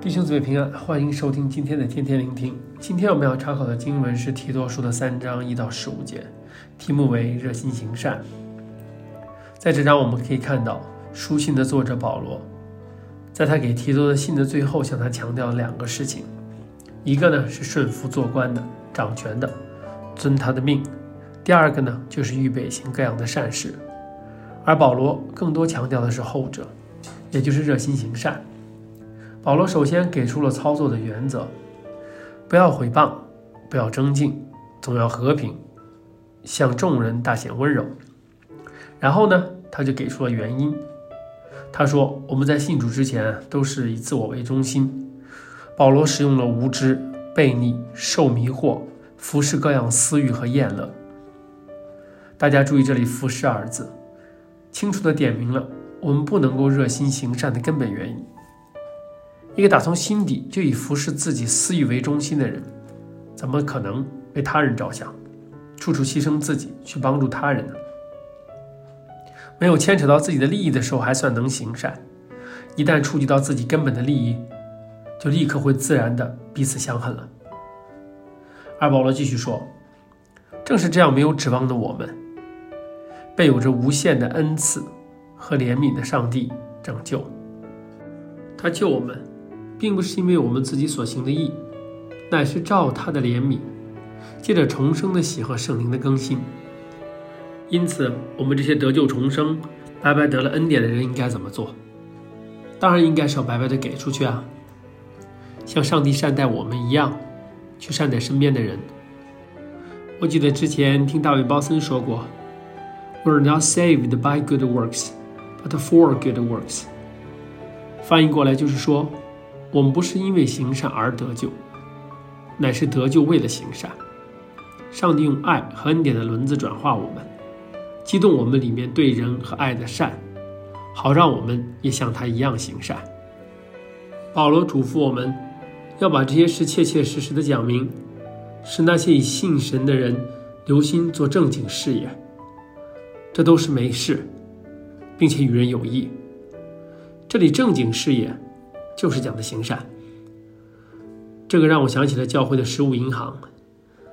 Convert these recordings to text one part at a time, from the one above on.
弟兄姊妹平安，欢迎收听今天的天天聆听。今天我们要查考的经文是提多书的三章一到十五节，题目为“热心行善”。在这章我们可以看到，书信的作者保罗，在他给提多的信的最后，向他强调两个事情：一个呢是顺服做官的、掌权的，遵他的命；第二个呢就是预备行各样的善事。而保罗更多强调的是后者，也就是热心行善。保罗首先给出了操作的原则：不要毁谤，不要争竞，总要和平，向众人大显温柔。然后呢，他就给出了原因。他说：“我们在信主之前都是以自我为中心。”保罗使用了无知、悖逆、受迷惑、服侍各样私欲和厌乐。大家注意这里“服侍”二字，清楚地点明了我们不能够热心行善的根本原因。一个打从心底就以服侍自己私欲为中心的人，怎么可能为他人着想，处处牺牲自己去帮助他人呢？没有牵扯到自己的利益的时候，还算能行善；一旦触及到自己根本的利益，就立刻会自然的彼此相恨了。而保罗继续说，正是这样没有指望的我们，被有着无限的恩赐和怜悯的上帝拯救，他救我们。并不是因为我们自己所行的义，乃是照他的怜悯，借着重生的喜和圣灵的更新。因此，我们这些得救重生、白白得了恩典的人应该怎么做？当然应该是要白白的给出去啊，像上帝善待我们一样，去善待身边的人。我记得之前听大卫鲍森说过：“We're not saved by good works, but for good works。”翻译过来就是说。我们不是因为行善而得救，乃是得救为了行善。上帝用爱和恩典的轮子转化我们，激动我们里面对人和爱的善，好让我们也像他一样行善。保罗嘱咐我们，要把这些事切切实实的讲明，使那些以信神的人留心做正经事业。这都是没事，并且与人有益。这里正经事业。就是讲的行善，这个让我想起了教会的食物银行。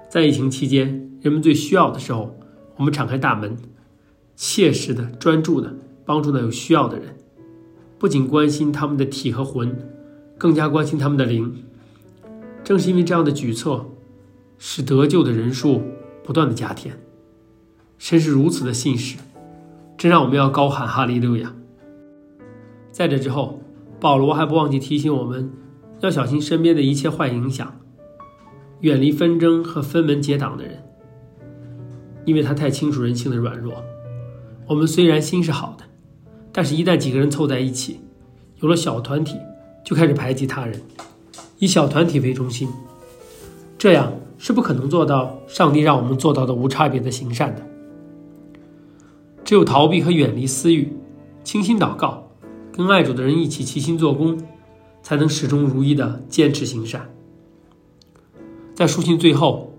在疫情期间，人们最需要的时候，我们敞开大门，切实的、专注的帮助那有需要的人，不仅关心他们的体和魂，更加关心他们的灵。正是因为这样的举措，使得救的人数不断的加添。神是如此的信实，真让我们要高喊哈利路亚。在这之后。保罗还不忘记提醒我们，要小心身边的一切坏影响，远离纷争和分门结党的人，因为他太清楚人性的软弱。我们虽然心是好的，但是一旦几个人凑在一起，有了小团体，就开始排挤他人，以小团体为中心，这样是不可能做到上帝让我们做到的无差别的行善的。只有逃避和远离私欲，倾心祷告。跟爱主的人一起齐心做工，才能始终如一的坚持行善。在书信最后，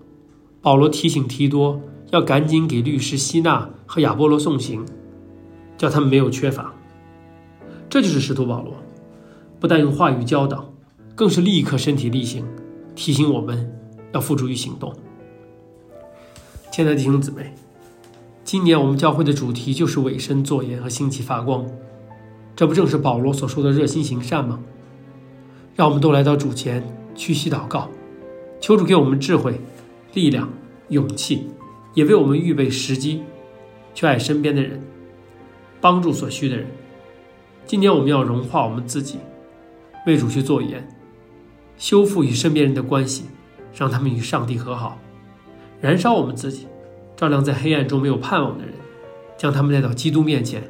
保罗提醒提多要赶紧给律师西纳和亚波罗送行，叫他们没有缺乏。这就是使徒保罗，不但用话语教导，更是立刻身体力行，提醒我们要付诸于行动。亲爱的弟兄姊妹，今年我们教会的主题就是委身作盐和兴起发光。这不正是保罗所说的热心行善吗？让我们都来到主前，屈膝祷告，求主给我们智慧、力量、勇气，也为我们预备时机，去爱身边的人，帮助所需的人。今年我们要融化我们自己，为主去做盐，修复与身边人的关系，让他们与上帝和好，燃烧我们自己，照亮在黑暗中没有盼望的人，将他们带到基督面前。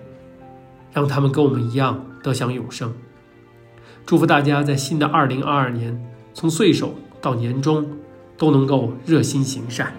让他们跟我们一样得享永生。祝福大家在新的二零二二年，从岁首到年终，都能够热心行善。